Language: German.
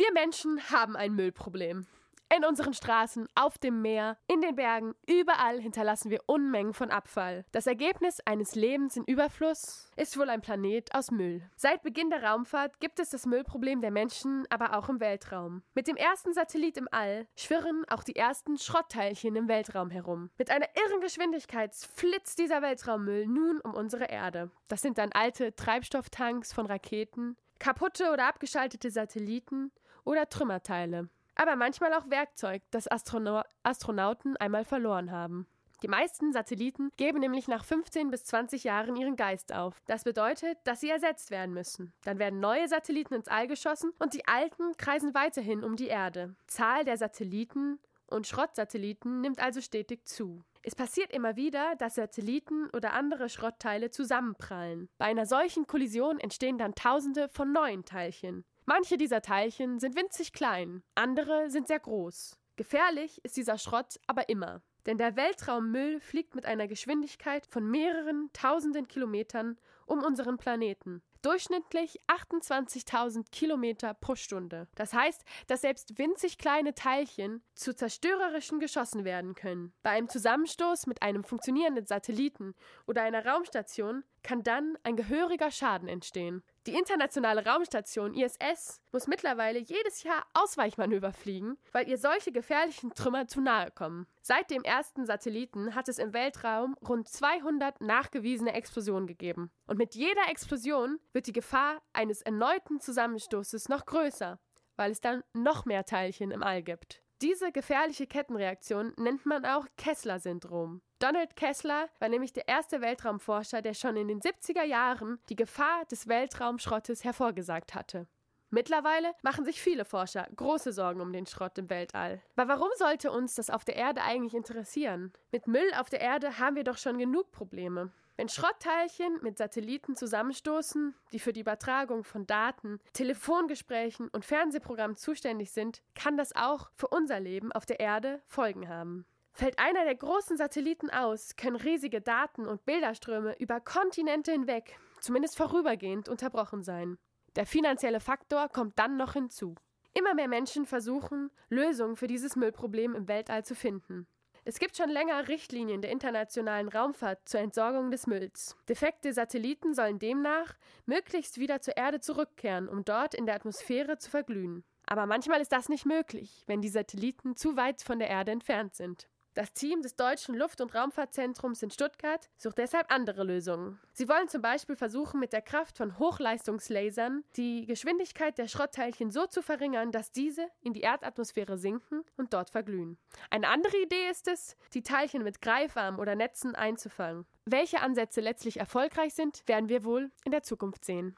Wir Menschen haben ein Müllproblem. In unseren Straßen, auf dem Meer, in den Bergen, überall hinterlassen wir Unmengen von Abfall. Das Ergebnis eines Lebens in Überfluss ist wohl ein Planet aus Müll. Seit Beginn der Raumfahrt gibt es das Müllproblem der Menschen, aber auch im Weltraum. Mit dem ersten Satellit im All schwirren auch die ersten Schrottteilchen im Weltraum herum. Mit einer irren Geschwindigkeit flitzt dieser Weltraummüll nun um unsere Erde. Das sind dann alte Treibstofftanks von Raketen, kaputte oder abgeschaltete Satelliten oder Trümmerteile aber manchmal auch Werkzeug, das Astrono Astronauten einmal verloren haben. Die meisten Satelliten geben nämlich nach 15 bis 20 Jahren ihren Geist auf. Das bedeutet, dass sie ersetzt werden müssen. Dann werden neue Satelliten ins All geschossen und die alten kreisen weiterhin um die Erde. Zahl der Satelliten und Schrottsatelliten nimmt also stetig zu. Es passiert immer wieder, dass Satelliten oder andere Schrottteile zusammenprallen. Bei einer solchen Kollision entstehen dann Tausende von neuen Teilchen. Manche dieser Teilchen sind winzig klein, andere sind sehr groß. Gefährlich ist dieser Schrott aber immer. Denn der Weltraummüll fliegt mit einer Geschwindigkeit von mehreren tausenden Kilometern um unseren Planeten. Durchschnittlich 28.000 Kilometer pro Stunde. Das heißt, dass selbst winzig kleine Teilchen zu zerstörerischen geschossen werden können. Bei einem Zusammenstoß mit einem funktionierenden Satelliten oder einer Raumstation kann dann ein gehöriger Schaden entstehen. Die internationale Raumstation ISS muss mittlerweile jedes Jahr Ausweichmanöver fliegen, weil ihr solche gefährlichen Trümmer zu nahe kommen. Seit dem ersten Satelliten hat es im Weltraum rund 200 nachgewiesene Explosionen gegeben. Und mit jeder Explosion wird die Gefahr eines erneuten Zusammenstoßes noch größer, weil es dann noch mehr Teilchen im All gibt. Diese gefährliche Kettenreaktion nennt man auch Kessler-Syndrom. Donald Kessler war nämlich der erste Weltraumforscher, der schon in den 70er Jahren die Gefahr des Weltraumschrottes hervorgesagt hatte. Mittlerweile machen sich viele Forscher große Sorgen um den Schrott im Weltall. Aber warum sollte uns das auf der Erde eigentlich interessieren? Mit Müll auf der Erde haben wir doch schon genug Probleme. Wenn Schrottteilchen mit Satelliten zusammenstoßen, die für die Übertragung von Daten, Telefongesprächen und Fernsehprogrammen zuständig sind, kann das auch für unser Leben auf der Erde Folgen haben. Fällt einer der großen Satelliten aus, können riesige Daten- und Bilderströme über Kontinente hinweg, zumindest vorübergehend, unterbrochen sein. Der finanzielle Faktor kommt dann noch hinzu. Immer mehr Menschen versuchen, Lösungen für dieses Müllproblem im Weltall zu finden. Es gibt schon länger Richtlinien der internationalen Raumfahrt zur Entsorgung des Mülls. Defekte Satelliten sollen demnach möglichst wieder zur Erde zurückkehren, um dort in der Atmosphäre zu verglühen. Aber manchmal ist das nicht möglich, wenn die Satelliten zu weit von der Erde entfernt sind. Das Team des Deutschen Luft- und Raumfahrtzentrums in Stuttgart sucht deshalb andere Lösungen. Sie wollen zum Beispiel versuchen, mit der Kraft von Hochleistungslasern die Geschwindigkeit der Schrottteilchen so zu verringern, dass diese in die Erdatmosphäre sinken und dort verglühen. Eine andere Idee ist es, die Teilchen mit Greifarmen oder Netzen einzufangen. Welche Ansätze letztlich erfolgreich sind, werden wir wohl in der Zukunft sehen.